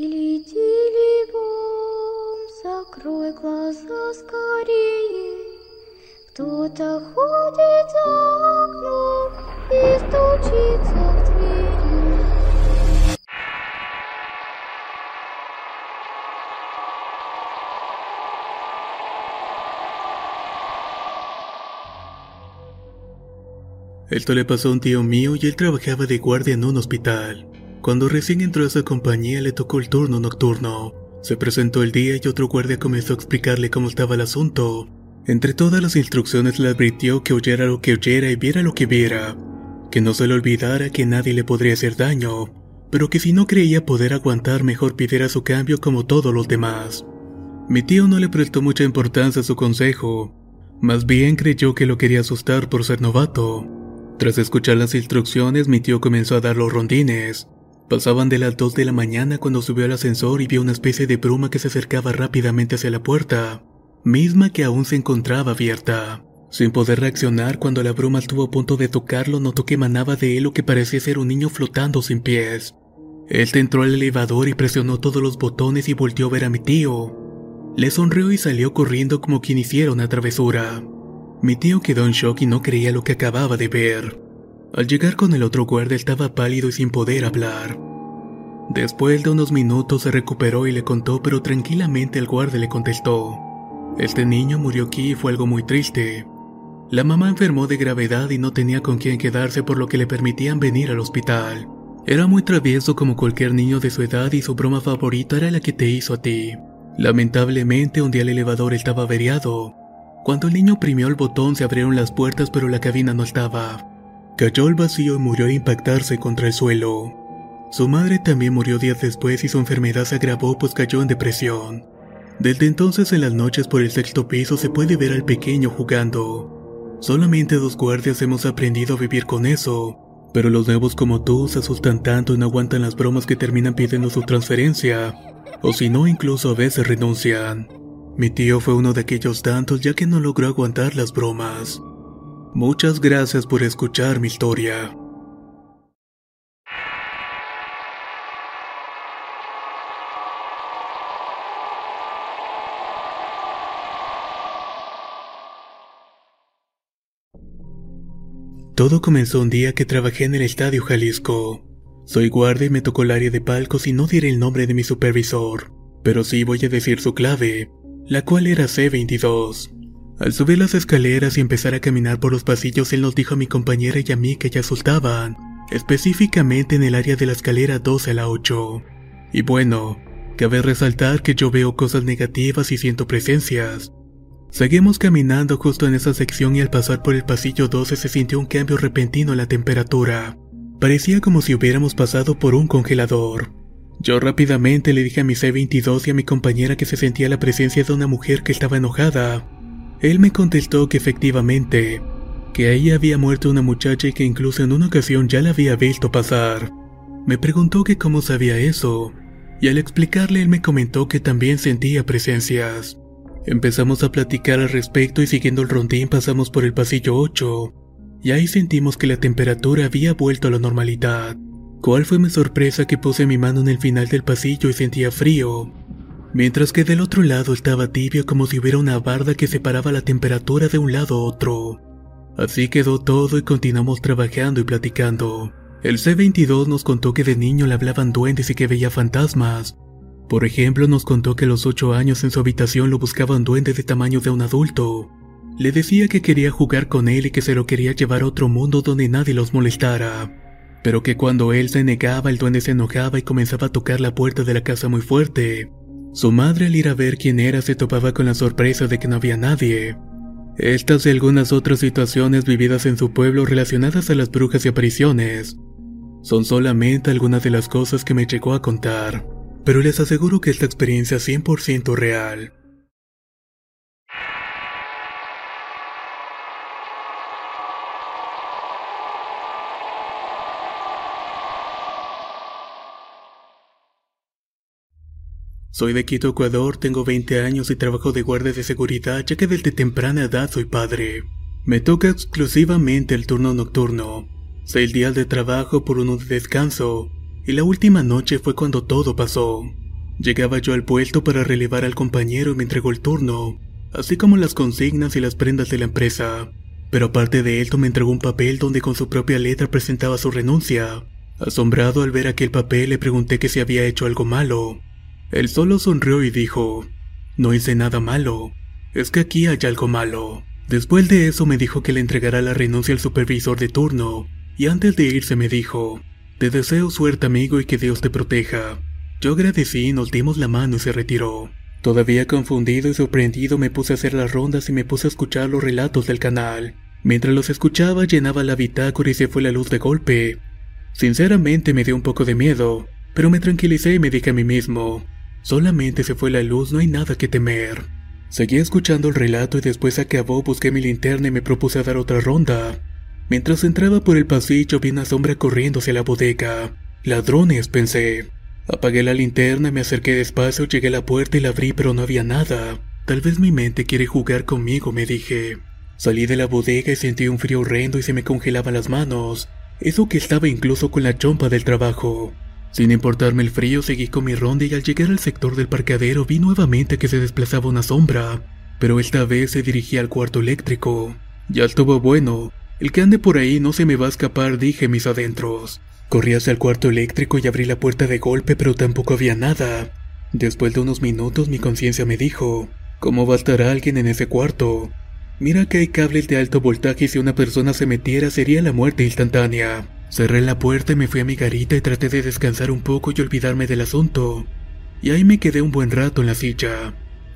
Тили-тили бом, закрой глаза скорее. Кто-то ходит за окном и стучится в двери. Esto le pasó a un tío mío y él trabajaba de guardia en un hospital. Cuando recién entró a esa compañía le tocó el turno nocturno. Se presentó el día y otro guardia comenzó a explicarle cómo estaba el asunto. Entre todas las instrucciones le advirtió que oyera lo que oyera y viera lo que viera. Que no se le olvidara que nadie le podría hacer daño, pero que si no creía poder aguantar mejor pidiera su cambio como todos los demás. Mi tío no le prestó mucha importancia a su consejo, más bien creyó que lo quería asustar por ser novato. Tras escuchar las instrucciones, mi tío comenzó a dar los rondines. Pasaban de las 2 de la mañana cuando subió al ascensor y vio una especie de bruma que se acercaba rápidamente hacia la puerta, misma que aún se encontraba abierta. Sin poder reaccionar cuando la bruma estuvo a punto de tocarlo, notó que emanaba de él lo que parecía ser un niño flotando sin pies. Él entró al elevador y presionó todos los botones y volteó a ver a mi tío. Le sonrió y salió corriendo como quien hiciera una travesura. Mi tío quedó en shock y no creía lo que acababa de ver. Al llegar con el otro guardia estaba pálido y sin poder hablar. Después de unos minutos se recuperó y le contó, pero tranquilamente el guardia le contestó. Este niño murió aquí y fue algo muy triste. La mamá enfermó de gravedad y no tenía con quién quedarse por lo que le permitían venir al hospital. Era muy travieso como cualquier niño de su edad y su broma favorita era la que te hizo a ti. Lamentablemente un día el elevador estaba averiado. Cuando el niño oprimió el botón se abrieron las puertas pero la cabina no estaba. Cayó al vacío y murió al impactarse contra el suelo. Su madre también murió días después y su enfermedad se agravó pues cayó en depresión. Desde entonces en las noches por el sexto piso se puede ver al pequeño jugando. Solamente dos guardias hemos aprendido a vivir con eso, pero los nuevos como tú se asustan tanto y no aguantan las bromas que terminan pidiendo su transferencia, o si no incluso a veces renuncian. Mi tío fue uno de aquellos tantos ya que no logró aguantar las bromas. Muchas gracias por escuchar mi historia. Todo comenzó un día que trabajé en el Estadio Jalisco. Soy guardia y me tocó el área de palcos y no diré el nombre de mi supervisor, pero sí voy a decir su clave, la cual era C22. Al subir las escaleras y empezar a caminar por los pasillos, él nos dijo a mi compañera y a mí que ya asustaban, específicamente en el área de la escalera 12 a la 8. Y bueno, cabe resaltar que yo veo cosas negativas y siento presencias. Seguimos caminando justo en esa sección y al pasar por el pasillo 12 se sintió un cambio repentino en la temperatura. Parecía como si hubiéramos pasado por un congelador. Yo rápidamente le dije a mi C-22 y a mi compañera que se sentía la presencia de una mujer que estaba enojada. Él me contestó que efectivamente, que ahí había muerto una muchacha y que incluso en una ocasión ya la había visto pasar. Me preguntó que cómo sabía eso, y al explicarle él me comentó que también sentía presencias. Empezamos a platicar al respecto y siguiendo el rondín pasamos por el pasillo 8, y ahí sentimos que la temperatura había vuelto a la normalidad. ¿Cuál fue mi sorpresa que puse mi mano en el final del pasillo y sentía frío? Mientras que del otro lado estaba tibio como si hubiera una barda que separaba la temperatura de un lado a otro. Así quedó todo y continuamos trabajando y platicando. El C-22 nos contó que de niño le hablaban duendes y que veía fantasmas. Por ejemplo, nos contó que a los 8 años en su habitación lo buscaba un duende de tamaño de un adulto. Le decía que quería jugar con él y que se lo quería llevar a otro mundo donde nadie los molestara. Pero que cuando él se negaba el duende se enojaba y comenzaba a tocar la puerta de la casa muy fuerte. Su madre al ir a ver quién era se topaba con la sorpresa de que no había nadie. Estas y algunas otras situaciones vividas en su pueblo relacionadas a las brujas y apariciones. Son solamente algunas de las cosas que me llegó a contar, pero les aseguro que esta experiencia es 100% real. Soy de Quito, Ecuador, tengo 20 años y trabajo de guardia de seguridad ya que desde temprana edad soy padre. Me toca exclusivamente el turno nocturno. Seis días de trabajo por uno de descanso, y la última noche fue cuando todo pasó. Llegaba yo al puesto para relevar al compañero y me entregó el turno, así como las consignas y las prendas de la empresa. Pero aparte de esto me entregó un papel donde con su propia letra presentaba su renuncia. Asombrado al ver aquel papel le pregunté que si había hecho algo malo. Él solo sonrió y dijo, no hice nada malo, es que aquí hay algo malo. Después de eso me dijo que le entregará la renuncia al supervisor de turno, y antes de irse me dijo, te deseo suerte amigo y que Dios te proteja. Yo agradecí y nos dimos la mano y se retiró. Todavía confundido y sorprendido me puse a hacer las rondas y me puse a escuchar los relatos del canal. Mientras los escuchaba llenaba la bitácora y se fue la luz de golpe. Sinceramente me dio un poco de miedo, pero me tranquilicé y me dije a mí mismo, Solamente se fue la luz, no hay nada que temer. Seguí escuchando el relato y después acabó busqué mi linterna y me propuse dar otra ronda. Mientras entraba por el pasillo vi una sombra corriendo hacia la bodega. Ladrones, pensé. Apagué la linterna, me acerqué despacio, llegué a la puerta y la abrí pero no había nada. Tal vez mi mente quiere jugar conmigo, me dije. Salí de la bodega y sentí un frío horrendo y se me congelaban las manos. Eso que estaba incluso con la chompa del trabajo. Sin importarme el frío, seguí con mi ronda y al llegar al sector del parqueadero vi nuevamente que se desplazaba una sombra, pero esta vez se dirigía al cuarto eléctrico. Ya estuvo bueno, el que ande por ahí no se me va a escapar, dije mis adentros. Corrí hacia el cuarto eléctrico y abrí la puerta de golpe, pero tampoco había nada. Después de unos minutos mi conciencia me dijo, ¿cómo va a estar alguien en ese cuarto? Mira que hay cables de alto voltaje y si una persona se metiera sería la muerte instantánea. Cerré la puerta y me fui a mi garita y traté de descansar un poco y olvidarme del asunto. Y ahí me quedé un buen rato en la silla.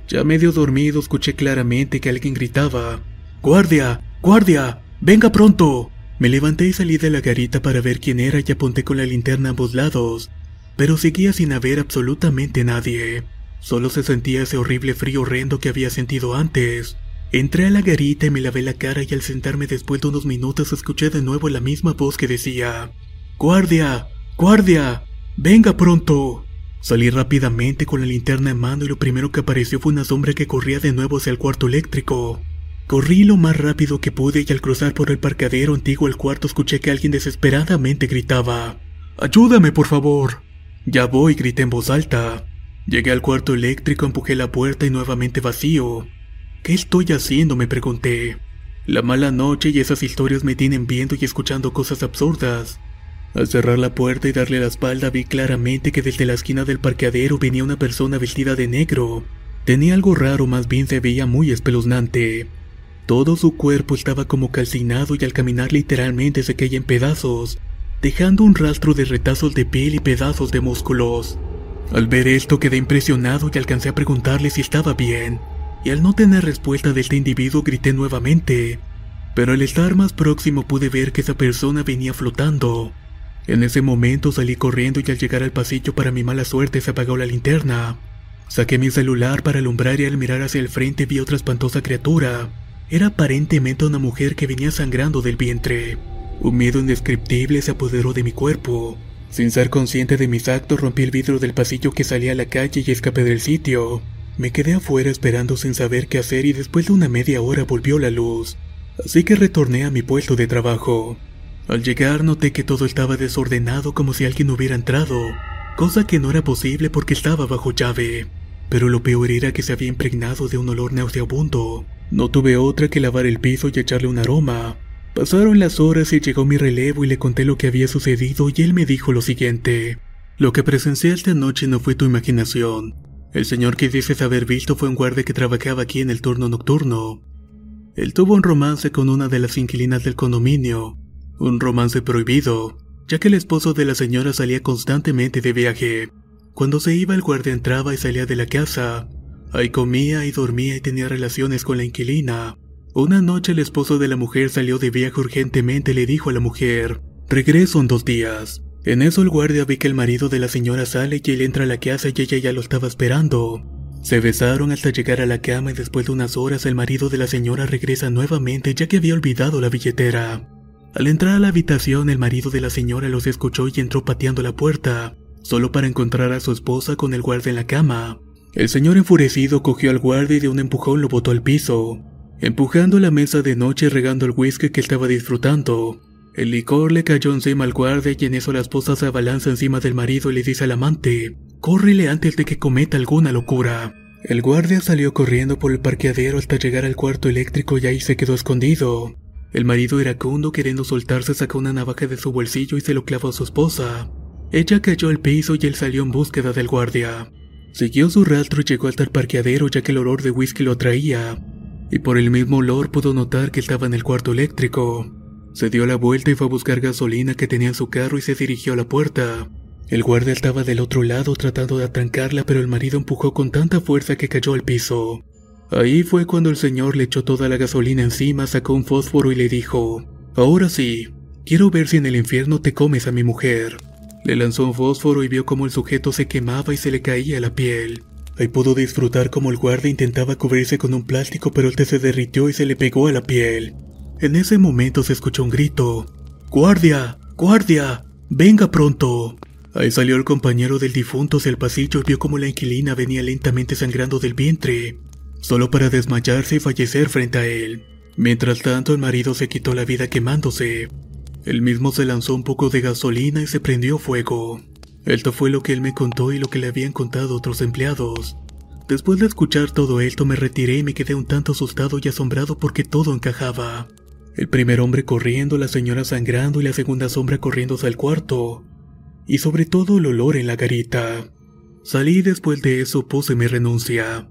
Ya medio dormido escuché claramente que alguien gritaba, ¡Guardia! ¡Guardia! ¡Venga pronto! Me levanté y salí de la garita para ver quién era y apunté con la linterna a ambos lados, pero seguía sin haber absolutamente nadie. Solo se sentía ese horrible frío horrendo que había sentido antes. Entré a la garita y me lavé la cara y al sentarme después de unos minutos escuché de nuevo la misma voz que decía, Guardia, guardia, venga pronto. Salí rápidamente con la linterna en mano y lo primero que apareció fue una sombra que corría de nuevo hacia el cuarto eléctrico. Corrí lo más rápido que pude y al cruzar por el parcadero antiguo al cuarto escuché que alguien desesperadamente gritaba, Ayúdame, por favor. Ya voy, grité en voz alta. Llegué al cuarto eléctrico, empujé la puerta y nuevamente vacío. ¿Qué estoy haciendo? me pregunté. La mala noche y esas historias me tienen viendo y escuchando cosas absurdas. Al cerrar la puerta y darle la espalda vi claramente que desde la esquina del parqueadero venía una persona vestida de negro. Tenía algo raro, más bien se veía muy espeluznante. Todo su cuerpo estaba como calcinado y al caminar literalmente se caía en pedazos, dejando un rastro de retazos de piel y pedazos de músculos. Al ver esto quedé impresionado y alcancé a preguntarle si estaba bien y al no tener respuesta de este individuo grité nuevamente, pero al estar más próximo pude ver que esa persona venía flotando. En ese momento salí corriendo y al llegar al pasillo para mi mala suerte se apagó la linterna. Saqué mi celular para alumbrar y al mirar hacia el frente vi otra espantosa criatura. Era aparentemente una mujer que venía sangrando del vientre. Un miedo indescriptible se apoderó de mi cuerpo. Sin ser consciente de mis actos rompí el vidrio del pasillo que salía a la calle y escapé del sitio. Me quedé afuera esperando sin saber qué hacer y después de una media hora volvió la luz, así que retorné a mi puesto de trabajo. Al llegar noté que todo estaba desordenado como si alguien hubiera entrado, cosa que no era posible porque estaba bajo llave. Pero lo peor era que se había impregnado de un olor nauseabundo. No tuve otra que lavar el piso y echarle un aroma. Pasaron las horas y llegó mi relevo y le conté lo que había sucedido y él me dijo lo siguiente. Lo que presencié esta noche no fue tu imaginación. El señor que dices haber visto fue un guardia que trabajaba aquí en el turno nocturno. Él tuvo un romance con una de las inquilinas del condominio, un romance prohibido, ya que el esposo de la señora salía constantemente de viaje. Cuando se iba el guardia entraba y salía de la casa. Ahí comía y dormía y tenía relaciones con la inquilina. Una noche el esposo de la mujer salió de viaje urgentemente y le dijo a la mujer, regreso en dos días. En eso el guardia ve que el marido de la señora sale y él entra a la casa y ella ya lo estaba esperando. Se besaron hasta llegar a la cama y después de unas horas el marido de la señora regresa nuevamente ya que había olvidado la billetera. Al entrar a la habitación el marido de la señora los escuchó y entró pateando la puerta, solo para encontrar a su esposa con el guardia en la cama. El señor enfurecido cogió al guardia y de un empujón lo botó al piso, empujando la mesa de noche y regando el whisky que estaba disfrutando. El licor le cayó encima al guardia y en eso la esposa se abalanza encima del marido y le dice al amante, córrele antes de que cometa alguna locura. El guardia salió corriendo por el parqueadero hasta llegar al cuarto eléctrico y ahí se quedó escondido. El marido iracundo queriendo soltarse sacó una navaja de su bolsillo y se lo clavó a su esposa. Ella cayó al piso y él salió en búsqueda del guardia. Siguió su rastro y llegó hasta el parqueadero ya que el olor de whisky lo atraía, y por el mismo olor pudo notar que estaba en el cuarto eléctrico. Se dio la vuelta y fue a buscar gasolina que tenía en su carro y se dirigió a la puerta. El guardia estaba del otro lado tratando de atrancarla, pero el marido empujó con tanta fuerza que cayó al piso. Ahí fue cuando el señor le echó toda la gasolina encima, sacó un fósforo y le dijo, Ahora sí, quiero ver si en el infierno te comes a mi mujer. Le lanzó un fósforo y vio cómo el sujeto se quemaba y se le caía la piel. Ahí pudo disfrutar como el guardia intentaba cubrirse con un plástico pero el té se derritió y se le pegó a la piel. En ese momento se escuchó un grito. ¡Guardia! ¡Guardia! ¡Venga pronto! Ahí salió el compañero del difunto hacia el pasillo y vio como la inquilina venía lentamente sangrando del vientre, solo para desmayarse y fallecer frente a él. Mientras tanto, el marido se quitó la vida quemándose. Él mismo se lanzó un poco de gasolina y se prendió fuego. Esto fue lo que él me contó y lo que le habían contado otros empleados. Después de escuchar todo esto me retiré y me quedé un tanto asustado y asombrado porque todo encajaba. El primer hombre corriendo, la señora sangrando y la segunda sombra corriendo hacia el cuarto. Y sobre todo el olor en la garita. Salí y después de eso puse mi renuncia.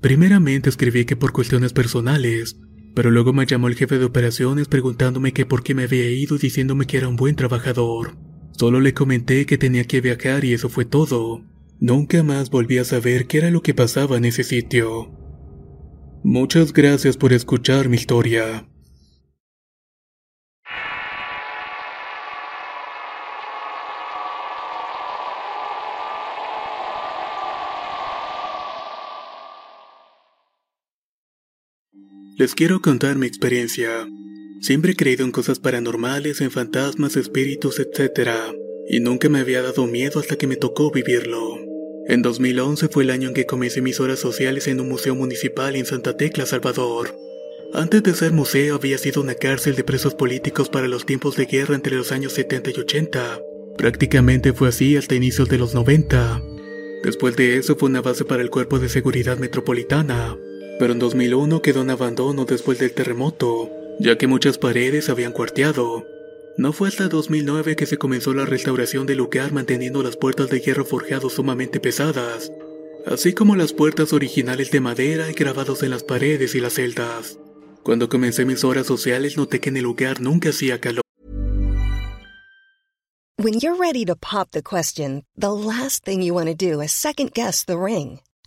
Primeramente escribí que por cuestiones personales, pero luego me llamó el jefe de operaciones preguntándome que por qué me había ido y diciéndome que era un buen trabajador. Solo le comenté que tenía que viajar y eso fue todo. Nunca más volví a saber qué era lo que pasaba en ese sitio. Muchas gracias por escuchar mi historia. Les quiero contar mi experiencia. Siempre he creído en cosas paranormales, en fantasmas, espíritus, etc. Y nunca me había dado miedo hasta que me tocó vivirlo. En 2011 fue el año en que comencé mis horas sociales en un museo municipal en Santa Tecla, Salvador. Antes de ser museo había sido una cárcel de presos políticos para los tiempos de guerra entre los años 70 y 80. Prácticamente fue así hasta inicios de los 90. Después de eso fue una base para el Cuerpo de Seguridad Metropolitana pero en 2001 quedó en abandono después del terremoto, ya que muchas paredes habían cuarteado. No fue hasta 2009 que se comenzó la restauración del lugar manteniendo las puertas de hierro forjado sumamente pesadas, así como las puertas originales de madera y grabados en las paredes y las celdas. Cuando comencé mis horas sociales noté que en el lugar nunca hacía calor. When you're ready to pop the question, the last thing you want to do is second guess the ring.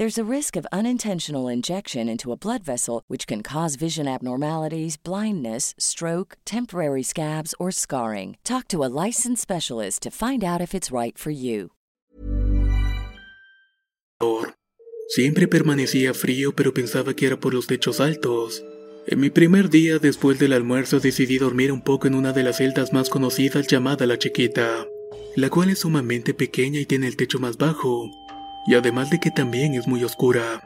There's a risk of unintentional injection into a blood vessel, which can cause vision abnormalities, blindness, stroke, temporary scabs, or scarring. Talk to a licensed specialist to find out if it's right for you. Siempre permanecía frío, pero pensaba que era por los techos altos. En mi primer día después del almuerzo decidí dormir un poco en una de las celdas más conocidas llamada La Chiquita, la cual es sumamente pequeña y tiene el techo más bajo, y además de que también es muy oscura.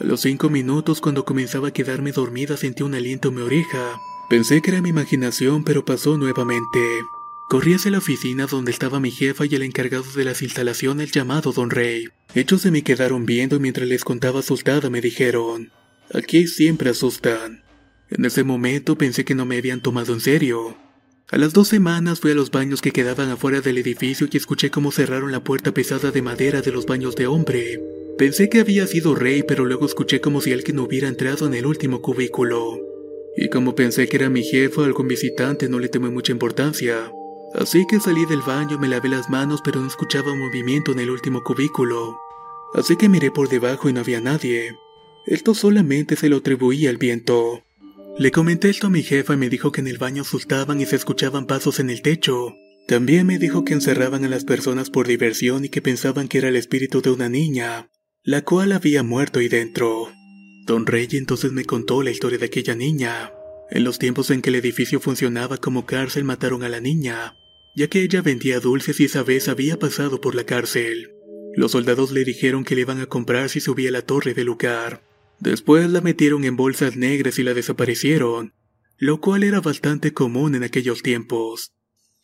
A los cinco minutos cuando comenzaba a quedarme dormida sentí un aliento en mi oreja. Pensé que era mi imaginación, pero pasó nuevamente. Corrí hacia la oficina donde estaba mi jefa y el encargado de las instalaciones llamado Don Rey. Ellos se me quedaron viendo y mientras les contaba asustada me dijeron, aquí siempre asustan. En ese momento pensé que no me habían tomado en serio. A las dos semanas fui a los baños que quedaban afuera del edificio y escuché cómo cerraron la puerta pesada de madera de los baños de hombre. Pensé que había sido Rey, pero luego escuché como si alguien hubiera entrado en el último cubículo. Y como pensé que era mi jefe o algún visitante, no le tomé mucha importancia. Así que salí del baño, me lavé las manos, pero no escuchaba movimiento en el último cubículo. Así que miré por debajo y no había nadie. Esto solamente se lo atribuía al viento. Le comenté esto a mi jefa y me dijo que en el baño asustaban y se escuchaban pasos en el techo. También me dijo que encerraban a las personas por diversión y que pensaban que era el espíritu de una niña, la cual había muerto ahí dentro. Don Rey entonces me contó la historia de aquella niña. En los tiempos en que el edificio funcionaba como cárcel mataron a la niña, ya que ella vendía dulces y esa vez había pasado por la cárcel. Los soldados le dijeron que le iban a comprar si subía a la torre del lugar. Después la metieron en bolsas negras y la desaparecieron, lo cual era bastante común en aquellos tiempos.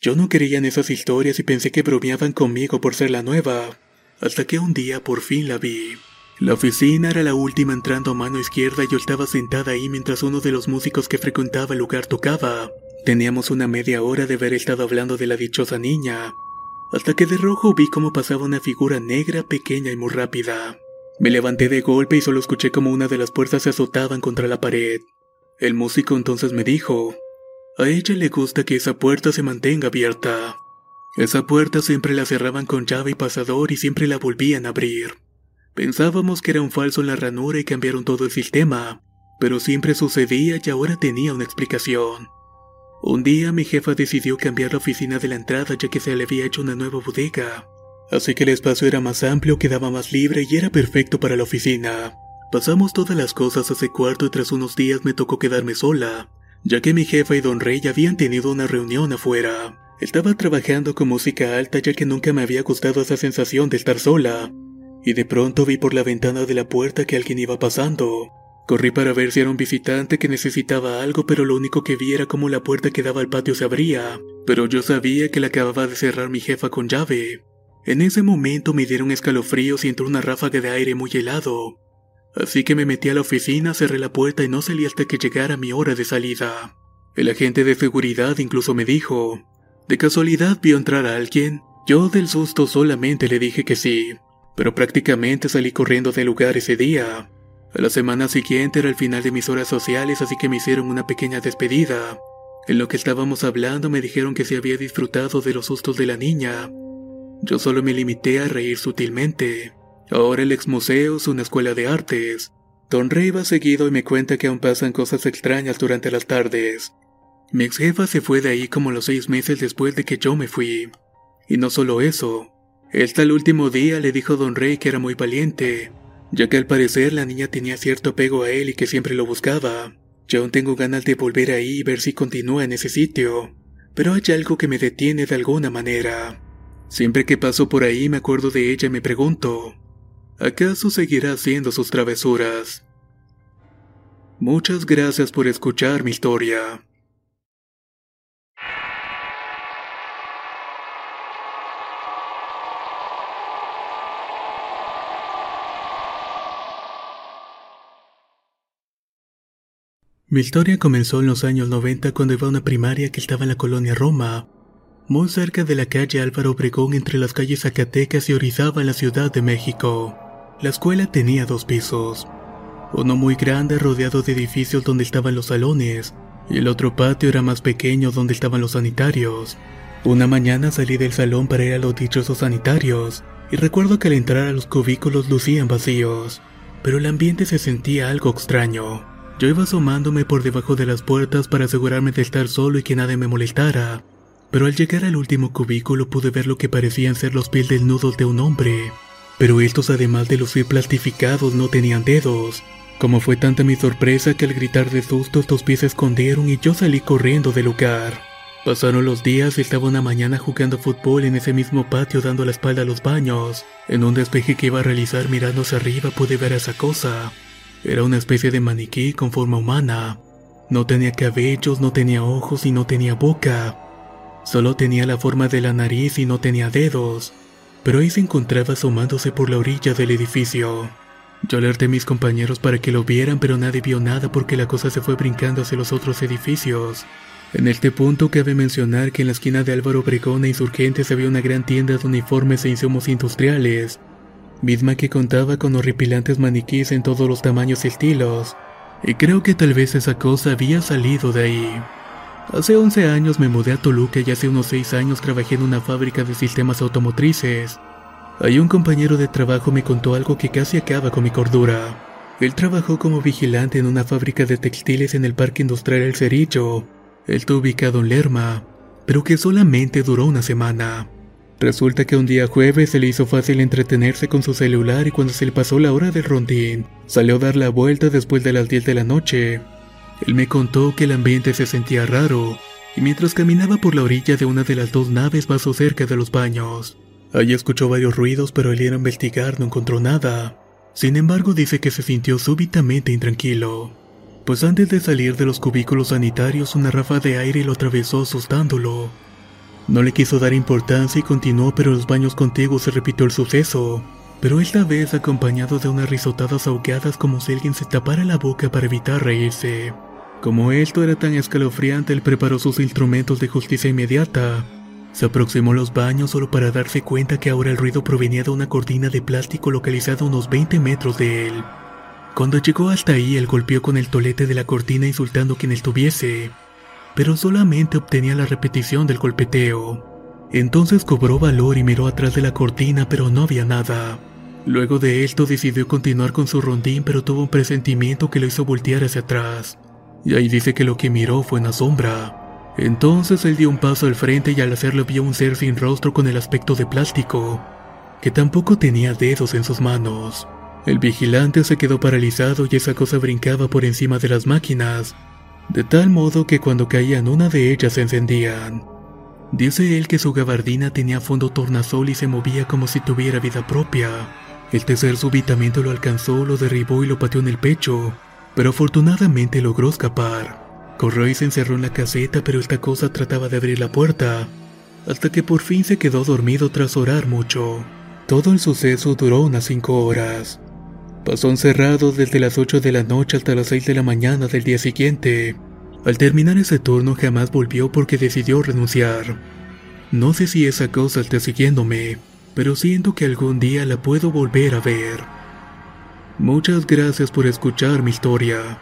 Yo no creía en esas historias y pensé que bromeaban conmigo por ser la nueva, hasta que un día por fin la vi. La oficina era la última entrando a mano izquierda y yo estaba sentada ahí mientras uno de los músicos que frecuentaba el lugar tocaba. Teníamos una media hora de haber estado hablando de la dichosa niña, hasta que de rojo vi cómo pasaba una figura negra pequeña y muy rápida. Me levanté de golpe y solo escuché como una de las puertas se azotaban contra la pared. El músico entonces me dijo, a ella le gusta que esa puerta se mantenga abierta. Esa puerta siempre la cerraban con llave y pasador y siempre la volvían a abrir. Pensábamos que era un falso en la ranura y cambiaron todo el sistema, pero siempre sucedía y ahora tenía una explicación. Un día mi jefa decidió cambiar la oficina de la entrada ya que se le había hecho una nueva bodega. Así que el espacio era más amplio, quedaba más libre y era perfecto para la oficina. Pasamos todas las cosas a ese cuarto y tras unos días me tocó quedarme sola, ya que mi jefa y don Rey habían tenido una reunión afuera. Estaba trabajando con música alta ya que nunca me había gustado esa sensación de estar sola. Y de pronto vi por la ventana de la puerta que alguien iba pasando. Corrí para ver si era un visitante que necesitaba algo, pero lo único que vi era como la puerta que daba al patio se abría. Pero yo sabía que la acababa de cerrar mi jefa con llave. En ese momento me dieron escalofríos y entró una ráfaga de aire muy helado. Así que me metí a la oficina, cerré la puerta y no salí hasta que llegara mi hora de salida. El agente de seguridad incluso me dijo, ¿De casualidad vio entrar a alguien? Yo del susto solamente le dije que sí, pero prácticamente salí corriendo del lugar ese día. A la semana siguiente era el final de mis horas sociales, así que me hicieron una pequeña despedida. En lo que estábamos hablando me dijeron que se había disfrutado de los sustos de la niña. Yo solo me limité a reír sutilmente. Ahora el ex museo es una escuela de artes. Don Rey va seguido y me cuenta que aún pasan cosas extrañas durante las tardes. Mi ex jefa se fue de ahí como los seis meses después de que yo me fui. Y no solo eso, hasta el último día le dijo Don Rey que era muy valiente, ya que al parecer la niña tenía cierto apego a él y que siempre lo buscaba. Yo aún tengo ganas de volver ahí y ver si continúa en ese sitio, pero hay algo que me detiene de alguna manera. Siempre que paso por ahí me acuerdo de ella y me pregunto, ¿acaso seguirá haciendo sus travesuras? Muchas gracias por escuchar mi historia. Mi historia comenzó en los años 90 cuando iba a una primaria que estaba en la colonia Roma, muy cerca de la calle Álvaro Obregón entre las calles Zacatecas y Orizaba la Ciudad de México. La escuela tenía dos pisos, uno muy grande rodeado de edificios donde estaban los salones, y el otro patio era más pequeño donde estaban los sanitarios. Una mañana salí del salón para ir a los dichosos sanitarios, y recuerdo que al entrar a los cubículos lucían vacíos, pero el ambiente se sentía algo extraño. Yo iba asomándome por debajo de las puertas para asegurarme de estar solo y que nadie me molestara, pero al llegar al último cubículo pude ver lo que parecían ser los pies desnudos de un hombre. pero estos además de lucir plastificados no tenían dedos. Como fue tanta mi sorpresa que al gritar de susto estos pies se escondieron y yo salí corriendo del lugar. Pasaron los días y estaba una mañana jugando fútbol en ese mismo patio dando la espalda a los baños. En un despeje que iba a realizar mirando hacia arriba pude ver esa cosa. Era una especie de maniquí con forma humana. No tenía cabellos, no tenía ojos y no tenía boca. Solo tenía la forma de la nariz y no tenía dedos. Pero ahí se encontraba asomándose por la orilla del edificio. Yo alerté a mis compañeros para que lo vieran, pero nadie vio nada porque la cosa se fue brincando hacia los otros edificios. En este punto cabe mencionar que en la esquina de Álvaro Obregón e Insurgentes había una gran tienda de uniformes e insumos industriales, misma que contaba con horripilantes maniquíes en todos los tamaños y estilos, y creo que tal vez esa cosa había salido de ahí. Hace 11 años me mudé a Toluca y hace unos 6 años trabajé en una fábrica de sistemas automotrices. Ahí un compañero de trabajo me contó algo que casi acaba con mi cordura. Él trabajó como vigilante en una fábrica de textiles en el Parque Industrial El Cerillo, está ubicado en Lerma, pero que solamente duró una semana. Resulta que un día jueves se le hizo fácil entretenerse con su celular y cuando se le pasó la hora del rondín, salió a dar la vuelta después de las 10 de la noche. Él me contó que el ambiente se sentía raro, y mientras caminaba por la orilla de una de las dos naves pasó cerca de los baños. Allí escuchó varios ruidos, pero al ir a investigar no encontró nada. Sin embargo, dice que se sintió súbitamente intranquilo pues antes de salir de los cubículos sanitarios una rafa de aire lo atravesó asustándolo. No le quiso dar importancia y continuó, pero en los baños contiguos se repitió el suceso, pero esta vez acompañado de unas risotadas ahogadas como si alguien se tapara la boca para evitar reírse. Como esto era tan escalofriante, él preparó sus instrumentos de justicia inmediata. Se aproximó a los baños solo para darse cuenta que ahora el ruido provenía de una cortina de plástico localizada a unos 20 metros de él. Cuando llegó hasta ahí, él golpeó con el tolete de la cortina insultando a quien estuviese, pero solamente obtenía la repetición del golpeteo. Entonces cobró valor y miró atrás de la cortina, pero no había nada. Luego de esto decidió continuar con su rondín, pero tuvo un presentimiento que lo hizo voltear hacia atrás. Y ahí dice que lo que miró fue una sombra. Entonces él dio un paso al frente y al hacerlo vio un ser sin rostro con el aspecto de plástico, que tampoco tenía dedos en sus manos. El vigilante se quedó paralizado y esa cosa brincaba por encima de las máquinas, de tal modo que cuando caían una de ellas se encendían. Dice él que su gabardina tenía fondo tornasol y se movía como si tuviera vida propia. El tercer súbitamente lo alcanzó, lo derribó y lo pateó en el pecho, pero afortunadamente logró escapar. Corrió y se encerró en la caseta, pero esta cosa trataba de abrir la puerta, hasta que por fin se quedó dormido tras orar mucho. Todo el suceso duró unas cinco horas. Pasó encerrado desde las 8 de la noche hasta las 6 de la mañana del día siguiente. Al terminar ese turno jamás volvió porque decidió renunciar. No sé si esa cosa está siguiéndome, pero siento que algún día la puedo volver a ver. Muchas gracias por escuchar mi historia.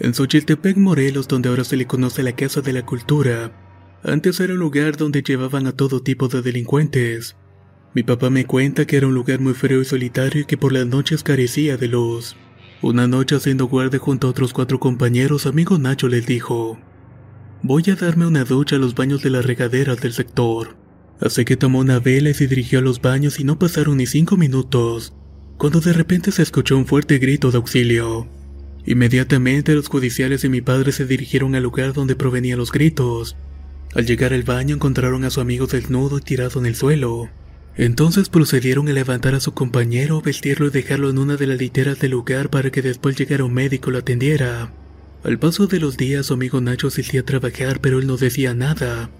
En Xochitepec, Morelos, donde ahora se le conoce la Casa de la Cultura, antes era un lugar donde llevaban a todo tipo de delincuentes. Mi papá me cuenta que era un lugar muy frío y solitario y que por las noches carecía de luz. Una noche haciendo guardia junto a otros cuatro compañeros, amigo Nacho les dijo, voy a darme una ducha a los baños de las regaderas del sector. Así que tomó una vela y se dirigió a los baños y no pasaron ni cinco minutos, cuando de repente se escuchó un fuerte grito de auxilio. Inmediatamente los judiciales y mi padre se dirigieron al lugar donde provenían los gritos. Al llegar al baño encontraron a su amigo desnudo y tirado en el suelo. Entonces procedieron a levantar a su compañero, vestirlo y dejarlo en una de las literas del lugar para que después llegara un médico lo atendiera. Al paso de los días su amigo Nacho asistía a trabajar pero él no decía nada.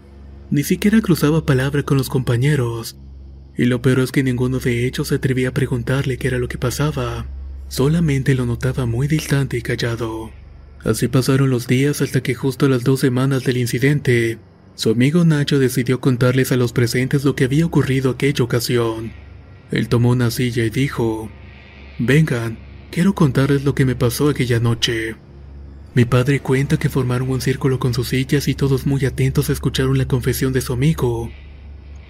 Ni siquiera cruzaba palabra con los compañeros. Y lo peor es que ninguno de ellos se atrevía a preguntarle qué era lo que pasaba. Solamente lo notaba muy distante y callado. Así pasaron los días hasta que justo a las dos semanas del incidente, su amigo Nacho decidió contarles a los presentes lo que había ocurrido aquella ocasión. Él tomó una silla y dijo, Vengan, quiero contarles lo que me pasó aquella noche. Mi padre cuenta que formaron un círculo con sus sillas y todos muy atentos escucharon la confesión de su amigo.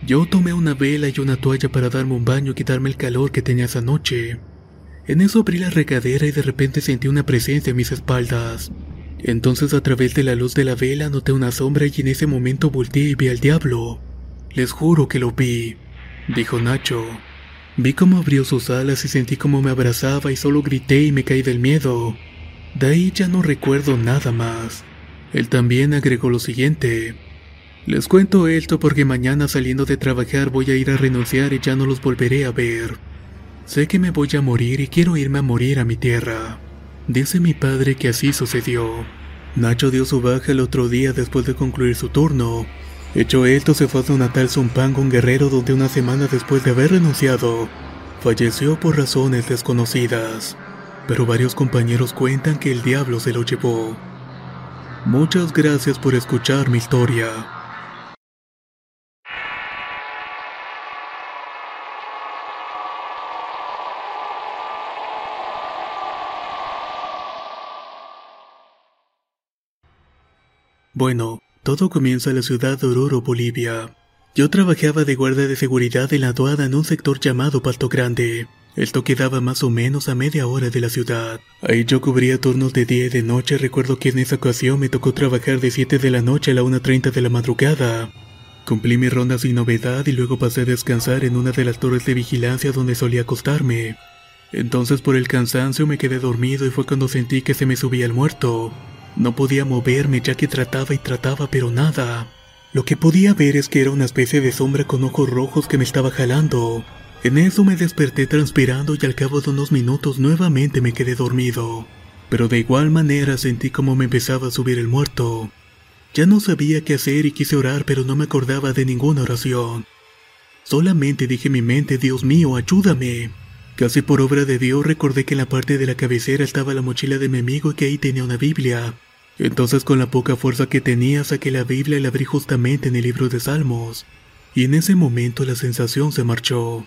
Yo tomé una vela y una toalla para darme un baño y quitarme el calor que tenía esa noche. En eso abrí la regadera y de repente sentí una presencia en mis espaldas. Entonces a través de la luz de la vela noté una sombra y en ese momento volteé y vi al diablo. Les juro que lo vi, dijo Nacho. Vi cómo abrió sus alas y sentí cómo me abrazaba y solo grité y me caí del miedo. De ahí ya no recuerdo nada más. Él también agregó lo siguiente. Les cuento esto porque mañana saliendo de trabajar voy a ir a renunciar y ya no los volveré a ver. Sé que me voy a morir y quiero irme a morir a mi tierra. Dice mi padre que así sucedió. Nacho dio su baja el otro día después de concluir su turno. Hecho esto, se fue a su natal Zumpango, un guerrero donde una semana después de haber renunciado, falleció por razones desconocidas. Pero varios compañeros cuentan que el diablo se lo llevó. Muchas gracias por escuchar mi historia. Bueno, todo comienza en la ciudad de Oruro, Bolivia. Yo trabajaba de guardia de seguridad en la aduana en un sector llamado Pasto Grande. Esto quedaba más o menos a media hora de la ciudad. Ahí yo cubría turnos de día y de noche. Recuerdo que en esa ocasión me tocó trabajar de 7 de la noche a la 1.30 de la madrugada. Cumplí mi ronda sin novedad y luego pasé a descansar en una de las torres de vigilancia donde solía acostarme. Entonces por el cansancio me quedé dormido y fue cuando sentí que se me subía el muerto. No podía moverme ya que trataba y trataba pero nada. Lo que podía ver es que era una especie de sombra con ojos rojos que me estaba jalando. En eso me desperté transpirando y al cabo de unos minutos nuevamente me quedé dormido. Pero de igual manera sentí como me empezaba a subir el muerto. Ya no sabía qué hacer y quise orar pero no me acordaba de ninguna oración. Solamente dije en mi mente, Dios mío, ayúdame. Casi por obra de Dios recordé que en la parte de la cabecera estaba la mochila de mi amigo y que ahí tenía una Biblia. Entonces con la poca fuerza que tenía saqué la Biblia y la abrí justamente en el libro de Salmos. Y en ese momento la sensación se marchó.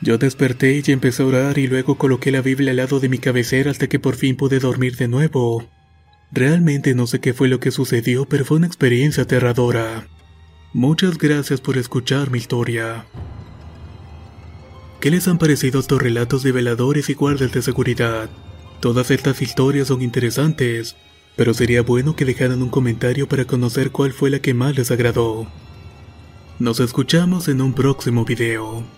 Yo desperté y empecé a orar y luego coloqué la Biblia al lado de mi cabecera hasta que por fin pude dormir de nuevo. Realmente no sé qué fue lo que sucedió, pero fue una experiencia aterradora. Muchas gracias por escuchar mi historia. ¿Qué les han parecido estos relatos de veladores y guardias de seguridad? Todas estas historias son interesantes, pero sería bueno que dejaran un comentario para conocer cuál fue la que más les agradó. Nos escuchamos en un próximo video.